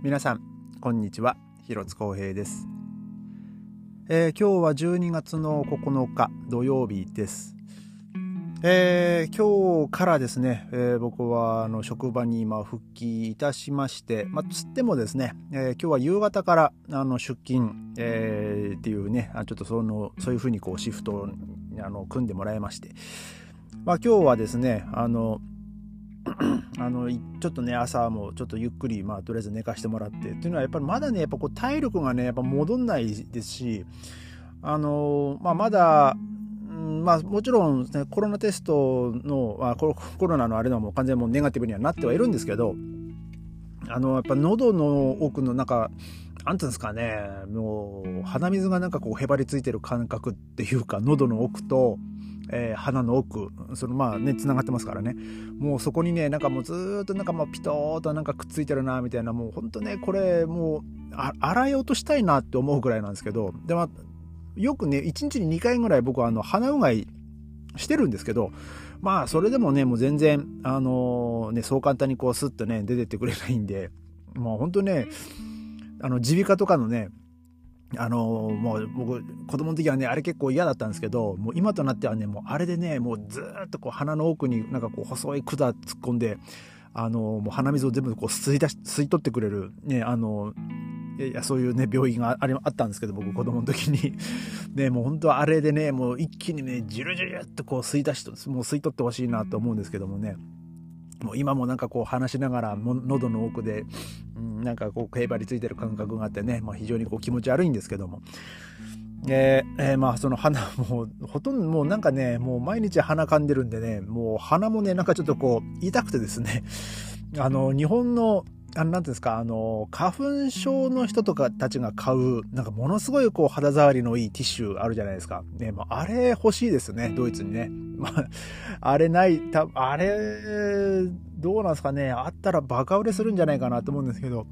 皆さんこんにちは。広津光平です、えー、今日は12月の9日土曜日です。えー、今日からですね、えー、僕はあの職場に今復帰いたしまして、まあ、つってもですね、えー、今日は夕方からあの出勤、えー、っていうね、ちょっとそのそういうふうにこうシフトをあの組んでもらいまして、まあ、今日はですね、あの、あのちょっとね朝もちょっとゆっくりまあとりあえず寝かしてもらってっていうのはやっぱりまだねやっぱこう体力がねやっぱ戻んないですしあのまあまだまあもちろん、ね、コロナテストのあコロナのあれのも完全にもうネガティブにはなってはいるんですけどあのやっぱ喉の奥のなんかなんていうんですかねもう鼻水がなんかこうへばりついてる感覚っていうか喉の奥とえー、鼻の奥そのまあね繋がってますからね。もうそこにねなんかもうずっとなんかもうピトーとなんかくっついてるなみたいなもうほんとねこれもう洗い落としたいなって思うぐらいなんですけどでもよくね1日に2回ぐらい僕はあの鼻うがいしてるんですけどまあそれでもねもう全然あのー、ねそう簡単にこうスッとね出てってくれないんでもうほんとねあの耳鼻科とかのねあのもう僕子供の時はねあれ結構嫌だったんですけどもう今となってはねもうあれでねもうずっとこう鼻の奥になんかこう細い管突っ込んであのもう鼻水を全部こう吸い出し吸い取ってくれるねあのいやそういうね病院がああったんですけど僕子供の時に。ねもう本当はあれでねもう一気にねジュルジュルっとこう吸い出しもう吸い取ってほしいなと思うんですけどもねもう今もなんかこう話しながら喉の奥で、うん、なんかこう、競馬りついてる感覚があってね、まあ、非常にこう気持ち悪いんですけども。えー、えー、まあその鼻もうほとんどもうなんかねもう毎日鼻かんでるんでねもう鼻もねなんかちょっとこう痛くてですねあの日本のあの、なんていうんですか、あの、花粉症の人とかたちが買う、なんかものすごいこう肌触りのいいティッシュあるじゃないですか。ね、まあ、あれ欲しいですね、ドイツにね。まあ、あれない、た、あれ、どうなんですかね、あったらバカ売れするんじゃないかなと思うんですけど、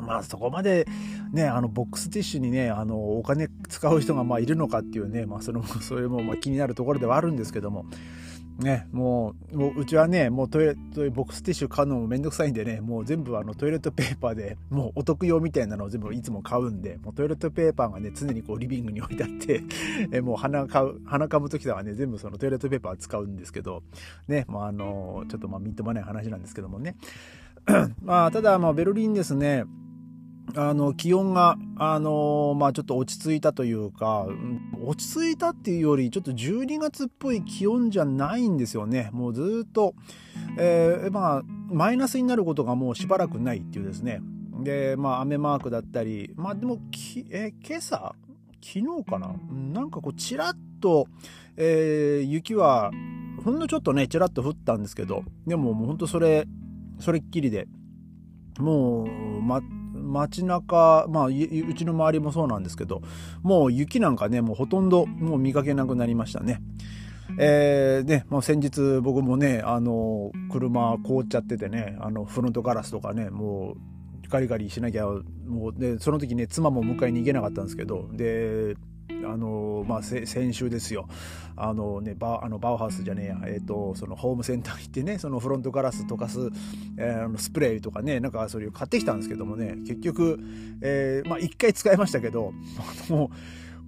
まあそこまでね、あのボックスティッシュにね、あのお金使う人がまあいるのかっていうね、まあそれも、それもま気になるところではあるんですけども、ね、もう、もううちはね、もうトイレッ、トボックスティッシュ買うのもめんどくさいんでね、もう全部あのトイレットペーパーで、もうお得用みたいなのを全部いつも買うんで、もうトイレットペーパーがね、常にこうリビングに置いてあって、えもう鼻買う、鼻かむ時とかね、全部そのトイレットペーパー使うんですけど、ね、もうあの、ちょっとまあみっともない話なんですけどもね。まあ、ただ、まあベルリンですね、あの、気温が、あのまあちょっと落ち着いたというか、落ち着いたっていうより、ちょっと12月っぽい気温じゃないんですよね。もうずっと、えー、まあ、マイナスになることがもうしばらくないっていうですね。で、まあ雨マークだったり、まあでも、きえー、今朝？昨日かな？なんかこう、ちらっと、え、雪は、ほんのちょっとね、ちらっと降ったんですけど、でももうほんとそれ、それっきりで、もう、ま、街中、まあ、うちの周りもそうなんですけど、もう雪なんかね、もうほとんどもう見かけなくなりましたね。えー、ね、もう先日僕もね、あの、車凍っちゃっててね、あの、フロントガラスとかね、もう、ガリガリしなきゃ、もう、で、その時ね、妻も迎えに行けなかったんですけど、で、あのまあ、先週ですよ。あの、ね、バあのバウハウスじゃねえや、えーと、そのホームセンター行ってねそのフロントガラス溶かす、えー、スプレーとかねなんかそういう買ってきたんですけどもね結局、えー、まあ1回使いましたけど もう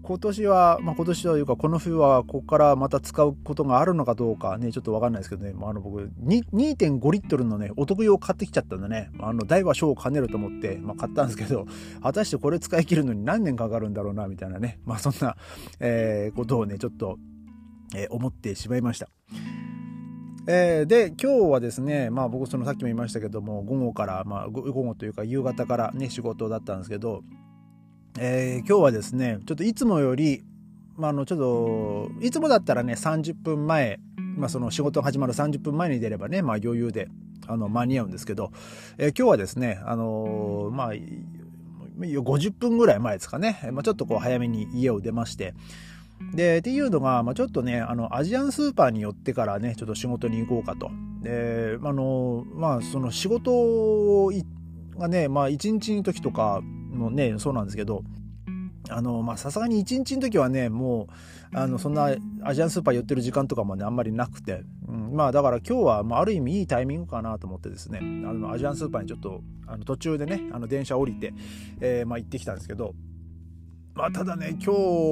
今年は、まあ、今年というか、この冬は、ここからまた使うことがあるのかどうかね、ちょっとわかんないですけどね、まあ、あの僕、2.5リットルのね、お得用買ってきちゃったんでね、あの、大は小を兼ねると思って、まあ、買ったんですけど、果たしてこれ使い切るのに何年かかるんだろうな、みたいなね、まあ、そんな、えー、ことをね、ちょっと、えー、思ってしまいました。えー、で、今日はですね、まあ僕そのさっきも言いましたけども、午後から、まあ午後というか夕方からね、仕事だったんですけど、えー、今日はですね、ちょっといつもより、まあ、あの、ちょっと、いつもだったらね、30分前、まあ、その仕事が始まる30分前に出ればね、まあ、余裕で、あの、間に合うんですけど、えー、今日はですね、あのー、まあ、50分ぐらい前ですかね、まあ、ちょっとこう早めに家を出まして、で、っていうのが、まあ、ちょっとね、あの、アジアンスーパーに寄ってからね、ちょっと仕事に行こうかと。で、あの、まあ、その仕事がね、まあ、1日の時とか、もね、そうなんですけど、あの、ま、さすがに1日の時はね、もう、あの、そんなアジアンスーパー寄ってる時間とかもね、あんまりなくて、うん、まあ、だから今日は、まあ、ある意味いいタイミングかなと思ってですね、あの、アジアンスーパーにちょっと、あの、途中でね、あの、電車降りて、えー、まあ、行ってきたんですけど、まあ、ただね、今日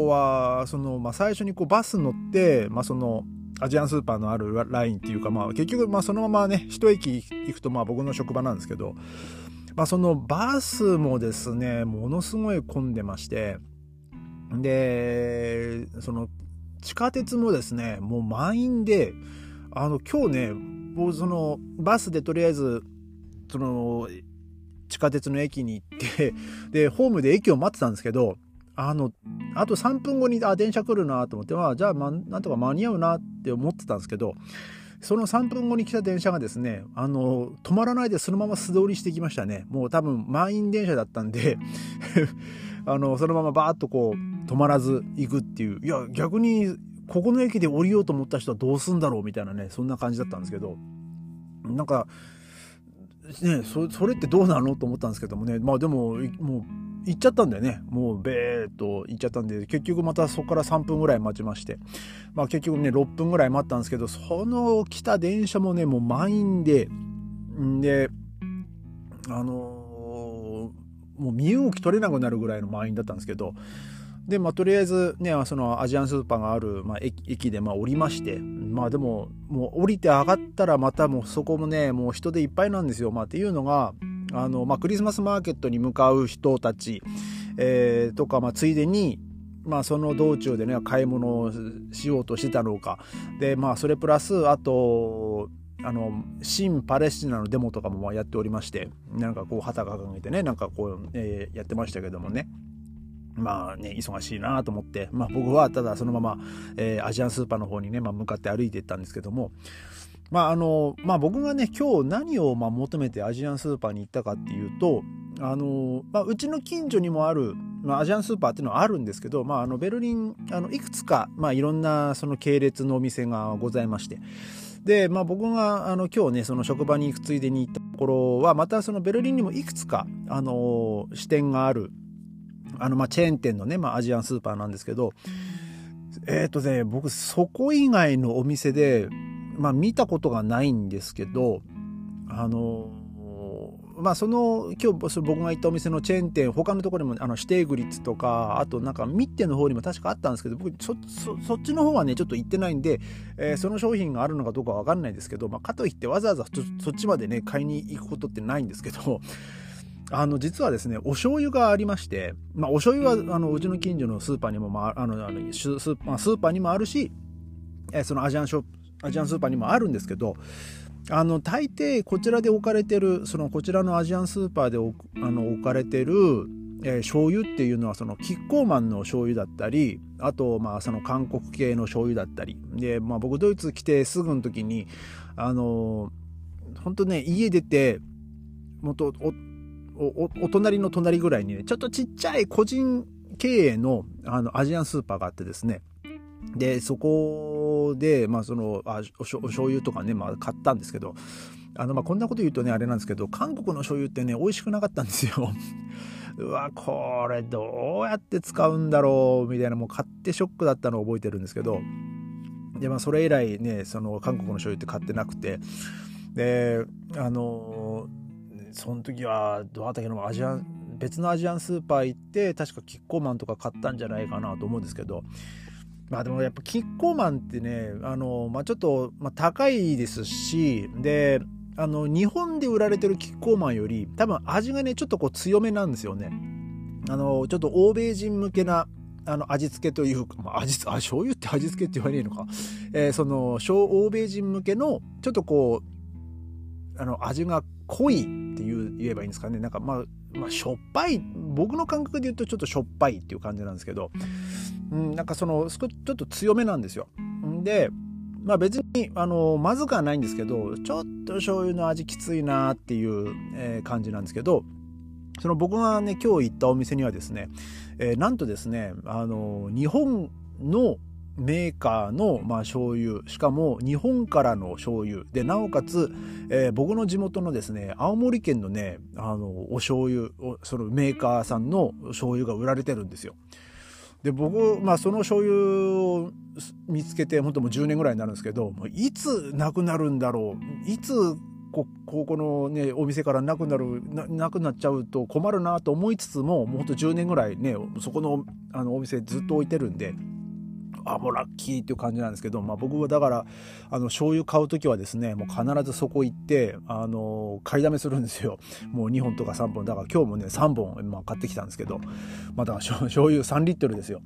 は、その、まあ、最初にこう、バス乗って、まあ、その、アジアンスーパーのあるラインっていうか、まあ、結局、まあ、そのままね、一駅行くと、まあ、僕の職場なんですけど、まあ、そのバスもですね、ものすごい混んでまして、で、その地下鉄もですね、もう満員で、あの、今日ね、もうそのバスでとりあえず、その、地下鉄の駅に行って で、ホームで駅を待ってたんですけど、あの、あと3分後に、あ、電車来るなと思って、まあ、じゃあ、ま、なんとか間に合うなって思ってたんですけど、その3分後に来た電車がですね、あの、止まらないでそのまま素通りしてきましたね。もう多分満員電車だったんで あの、そのままバーッとこう、止まらず行くっていう。いや、逆に、ここの駅で降りようと思った人はどうすんだろうみたいなね、そんな感じだったんですけど、なんか、ね、そそれってどうなのと思ったんですけどもね、まあでも、もう、行っちゃったんだよね。もう、べーっと行っちゃったんで、結局またそこから3分ぐらい待ちまして、まあ結局ね、6分ぐらい待ったんですけど、その来た電車もね、もう満員で、んで、あのー、もう身動き取れなくなるぐらいの満員だったんですけど、で、まあ、とりあえずね、そのアジアンスーパーがある、まあ、駅でまあ降りまして、まあでも、もう降りて上がったらまたもうそこもね、もう人でいっぱいなんですよ。まあっていうのが、あの、まあ、クリスマスマーケットに向かう人たち、えー、とか、まあ、ついでに、まあ、その道中でね、買い物をしようとしてたのか。で、まあ、それプラス、あと、あの、新パレスチナのデモとかもやっておりまして、なんかこう旗掲げてね、なんかこう、えー、やってましたけどもね。まあね、忙しいなと思って、まあ僕はただそのまま、えー、アジアンスーパーの方にね、まあ向かって歩いていったんですけども、まああの、まあ僕がね、今日何をまあ求めてアジアンスーパーに行ったかっていうと、あの、まあうちの近所にもある、まあアジアンスーパーっていうのはあるんですけど、まああのベルリン、あのいくつか、まあいろんなその系列のお店がございまして、で、まあ僕があの今日ね、その職場に行くついでに行ったところは、またそのベルリンにもいくつか、あの、支店がある、あの、まあチェーン店のね、まあアジアンスーパーなんですけど、えっ、ー、とね、僕そこ以外のお店で、まあ見たことがないんですけど、あの、まあその今日僕が行ったお店のチェーン店他のところにもあのシテーグリッツとかあとなんかミッテの方にも確かあったんですけど僕そそっちの方はねちょっと行ってないんで、えー、その商品があるのかどうかわかんないですけど、まあ、かといってわざわざそっちまでね買いに行くことってないんですけど あの実はですねお醤油がありまして、まあ、お醤油はあのうちの近所のスーパーにも、まあ、あのあのスーパーにもあるし、えー、そのアジアンショップアジアンスーパーにもあるんですけどあの大抵こちらで置かれてるそのこちらのアジアンスーパーであの置かれてる、えー、醤油っていうのはそのキッコーマンの醤油だったりあとまあその韓国系の醤油だったり。で、まあ、僕ドイツ来てすぐの時にあの本当ね家出てもっとおお隣の隣ぐらいにねちょっとちっちゃい個人経営のあのアジアンスーパーがあってですね。で、そこで、まあ、その、あおしょお醤油とかね、まあ、買ったんですけど、あの、まあ、こんなこと言うとね、あれなんですけど、韓国の醤油ってね、美味しくなかったんですよ。うわ、これどうやって使うんだろう、みたいな、もう買ってショックだったのを覚えてるんですけど、で、まあ、それ以来ね、その、韓国の醤油って買ってなくて、で、あの、その時は、どうだったけの、アジア、別のアジアンスーパー行って、確かキッコーマンとか買ったんじゃないかなと思うんですけど、まあでもやっぱキッコーマンってね、あの、まあちょっと、まあ、高いですし、で、あの、日本で売られてるキッコーマンより、多分味がね、ちょっとこう強めなんですよね。あの、ちょっと欧米人向けな、あの、味付けというか、まあ、味、あ、醤油って味付けって言われねえのか。えー、その、欧米人向けの、ちょっとこう、あの、味が濃いっていう言えばいいんですかね。なんか、まあ、まあ、しょっぱい、僕の感覚で言うとちょっとしょっぱいっていう感じなんですけど、うん、なんかその、ちょっと強めなんですよ。で、まあ別に、あの、まずくはないんですけど、ちょっと醤油の味きついなっていう、えー、感じなんですけど、その僕がね、今日行ったお店にはですね、えー、なんとですね、あの、日本のメーカーの、まあ、醤油。しかも日本からの醤油。でなおかつ、えー、僕の地元のですね青森県のねあのお醤油そのメーカーさんの醤油が売られてるんですよ。で僕、まあ、その醤油を見つけて本当もう10年ぐらいになるんですけどもういつなくなるんだろう。いつこここのねお店からなくなるななくなっちゃうと困るなと思いつつももうほんと10年ぐらいねそこのあのお店ずっと置いてるんで。あもうラッキーっていう感じなんですけど、まあ、僕はだからあの醤油買う時はですねもう必ずそこ行ってあの買いだめするんですよ。もう2本とか3本。だから今日もね3本、まあ、買ってきたんですけど、まあ、だから醤油3リットルですよ。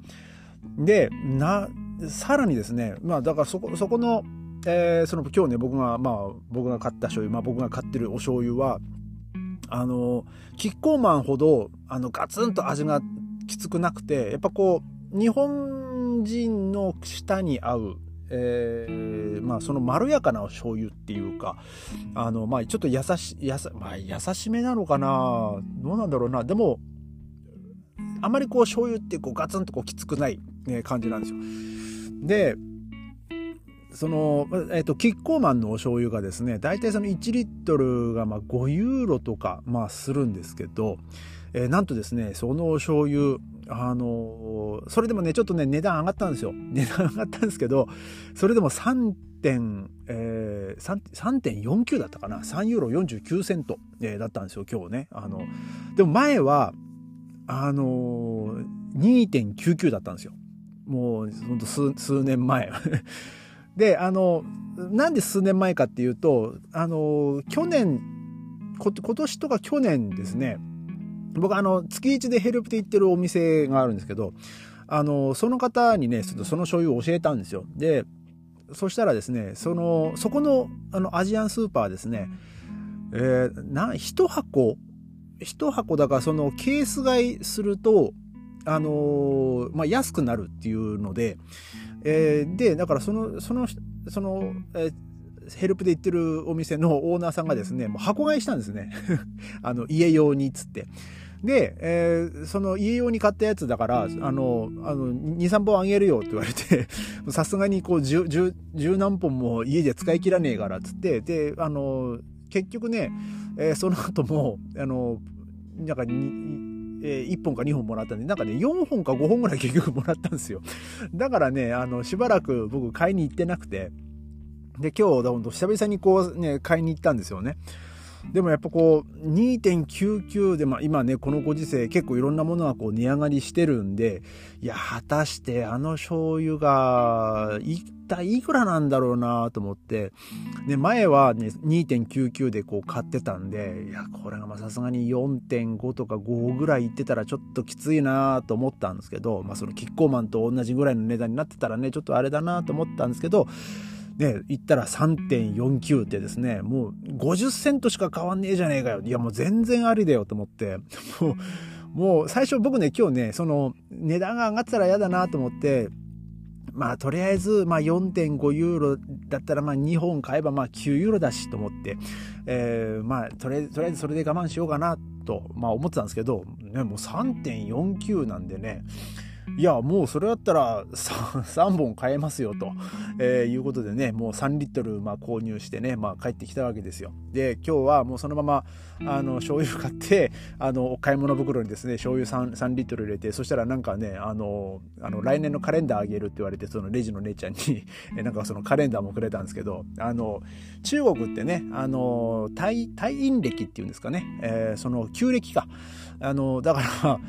でなさらにですねまあだからそこそこのえー、その今日ね僕がまあ僕が買った醤油、まあ、僕が買ってるお醤油はあのキッコーマンほどあのガツンと味がきつくなくてやっぱこう日本人の舌に合うえー、まあそのまろやかな醤油っていうかあのまあちょっと優しやさ、まあ、優しめなのかな？どうなんだろうな？でもあまりこう醤油ってこうガツンとこうきつくない、ね、感じなんですよ。でその、えっ、と、キッコーマンのお醤油がですね、大体その1リットルがまあ5ユーロとか、まあするんですけど、えー、なんとですね、そのお醤油、あのー、それでもね、ちょっとね、値段上がったんですよ。値段上がったんですけど、それでも3点、えー、3.49だったかな。3ユーロ49セント、えー、だったんですよ、今日ね。あの、でも前は、あのー、2.99だったんですよ。もう、ほんと数、数年前。で、あの、なんで数年前かっていうと、あの、去年、今年とか去年ですね、僕あの月1でヘルプで行ってるお店があるんですけどあのその方にねちょっとその醤油を教えたんですよでそしたらですねそのそこのあのアジアンスーパーですねえー、な1箱1箱だからそのケース買いするとあの、まあ、安くなるっていうので、えー、でだからそのそのその、えーヘルプで行ってるお店のオーナーさんがですね、もう箱買いしたんですね。あの、家用につって。で、えー、その家用に買ったやつだから、あの、あの、2、3本あげるよって言われて、さすがにこう、十、十、十何本も家で使い切らねえからっつって、で、あの、結局ね、えー、その後も、あの、なんかに、えー、1本か2本もらったんで、なんかね、4本か5本ぐらい 結局もらったんですよ。だからね、あの、しばらく僕買いに行ってなくて、で、今日、ほんと久々にこうね、買いに行ったんですよね。でもやっぱこう2.99で、まあ、今ねこのご時世結構いろんなものがこう値上がりしてるんでいや果たしてあの醤油が一体いくらなんだろうなと思ってで前はね2.99でこう買ってたんでいやこれがさすがに4.5とか5ぐらいいってたらちょっときついなと思ったんですけど、まあ、そのキッコーマンと同じぐらいの値段になってたらねちょっとあれだなと思ったんですけどね、言ったら3.49ってですね、もう50セントしか変わんねえじゃねえかよ。いや、もう全然ありだよと思って、もう、もう最初僕ね、今日ね、その値段が上がってたら嫌だなと思って、まあとりあえず、まあ4.5ユーロだったらまあ2本買えばまあ9ユーロだしと思って、えー、まあとりあえず、とりあえずそれで我慢しようかなと、まあ思ってたんですけど、ね、もう3.49なんでね、いや、もうそれだったら 3, 3本買えますよと、えー、いうことでね、もう3リットルまあ購入してね、まあ帰ってきたわけですよ。で、今日はもうそのまま、あの、醤油買って、あの、お買い物袋にですね、醤油 3, 3リットル入れて、そしたらなんかね、あの、あの、来年のカレンダーあげるって言われて、そのレジの姉ちゃんになんかそのカレンダーもくれたんですけど、あの、中国ってね、あの、退、院歴っていうんですかね、えー、その旧暦か。あの、だから、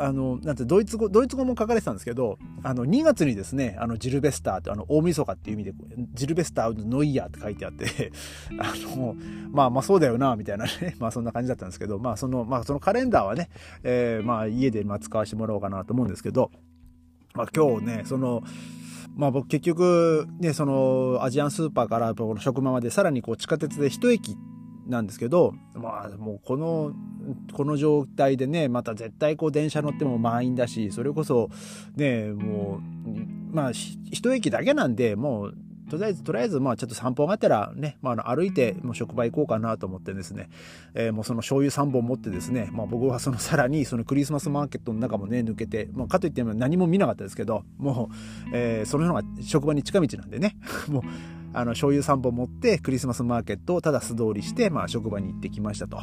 あの、なんて、ドイツ語、ドイツ語も書かれてたんですけど、あの、2月にですね、あの、ジルベスターって、あの、大晦日っていう意味で、ジルベスターノイヤーって書いてあって あの、まあまあそうだよな、みたいなね、まあそんな感じだったんですけど、まあその、まあそのカレンダーはね、えー、まあ家でまあ使わせてもらおうかなと思うんですけど、まあ今日ね、その、まあ僕結局ね、そのアジアンスーパーからこの職場までさらにこう地下鉄で一駅なんですけど、まあもうこの、この状態でね、また絶対こう電車乗っても満員だし、それこそね、もう、まあ一駅だけなんで、もうとりあえず、とりあえず、まあちょっと散歩がてらね、まあ、の歩いてもう職場行こうかなと思ってですね、えー、もうその醤油3本持ってですね、まあ僕はそのさらにそのクリスマスマーケットの中もね、抜けて、まあかといっても何も見なかったですけど、もう、えー、その辺が職場に近道なんでね、もう、あの、醤油3本持ってクリスマスマーケットをただ素通りして、まあ職場に行ってきましたと。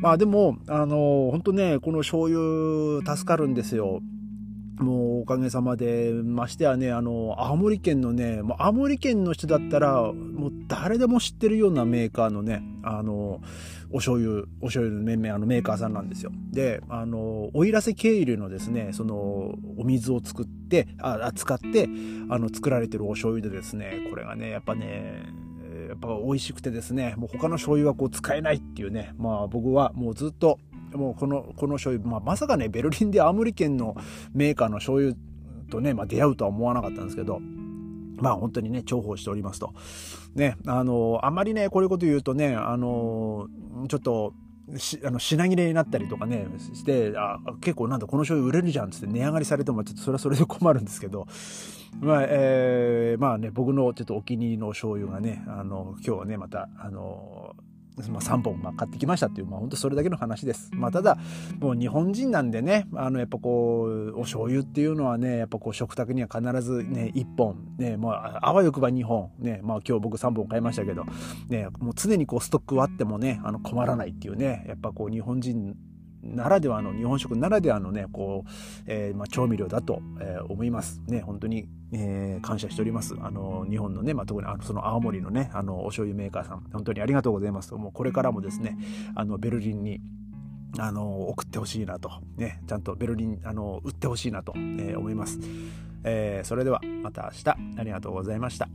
まあでも、あの、本当ね、この醤油助かるんですよ。もうおかげさまで、ましてやね、あの、青森県のね、もう青森県の人だったら、もう誰でも知ってるようなメーカーのね、あの、お醤油、お醤油のめめあのメーカーさんなんですよ。で、あの、奥入瀬渓流のですね、その、お水を作って、あ、使って、あの、作られてるお醤油でですね、これがね、やっぱね、やっぱ美味しくてですね、もう他の醤油はこう使えないっていうね、まあ僕はもうずっともうこの、この醤油、まあ、まさかね、ベルリンで青森県のメーカーの醤油とね、まあ、出会うとは思わなかったんですけど、まあ本当にね、重宝しておりますと。ね、あの、あんまりね、こういうこと言うとね、あの、ちょっと、しあの品切れになったりとかねしてあ結構なんだこの醤油売れるじゃんっつって値上がりされてもちょっとそれはそれで困るんですけどまあ、えー、まあね僕のちょっとお気に入りの醤油がねあの今日はねまたあのまあ、3本ま買ってきましたっていう、まあ、本当それだけの話です。まあ、ただ、もう日本人なんでね、あの、やっぱこう、お醤油っていうのはね、やっぱこう、食卓には必ずね、1本、ね、まあ、あわよくば2本、ね、まあ、今日僕3本買いましたけど、ね、もう常にこう、ストックはあってもね、あの、困らないっていうね、やっぱこう、日本人ならではの日本食ならではのねこう、えー、まあ、調味料だと、えー、思います。ね本当に、えー、感謝しております。あの日本のね、まあ、特にあのその青森のねあのお醤油メーカーさん本当にありがとうございます。もうこれからもですねあのベルリンにあの送ってほしいなと、ね、ちゃんとベルリンあの売ってほしいなと、え思います、えそれではまた明日ありがとうございました。